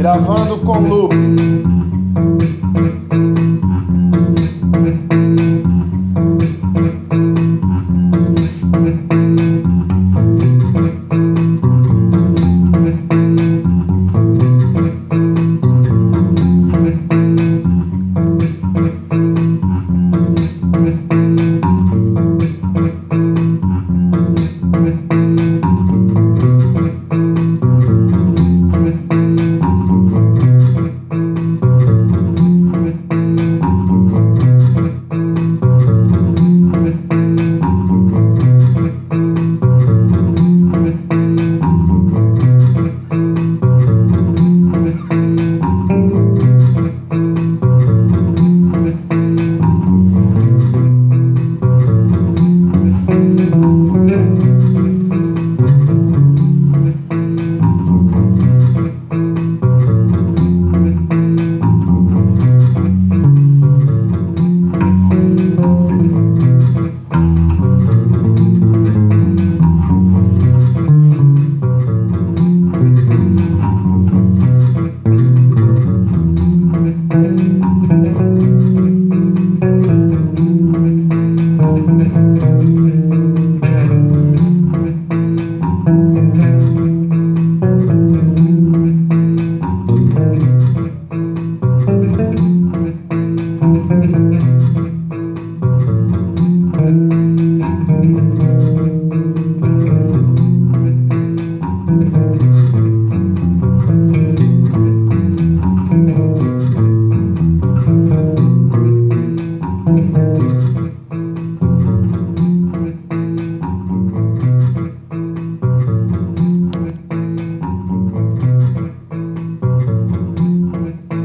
gravando com loop.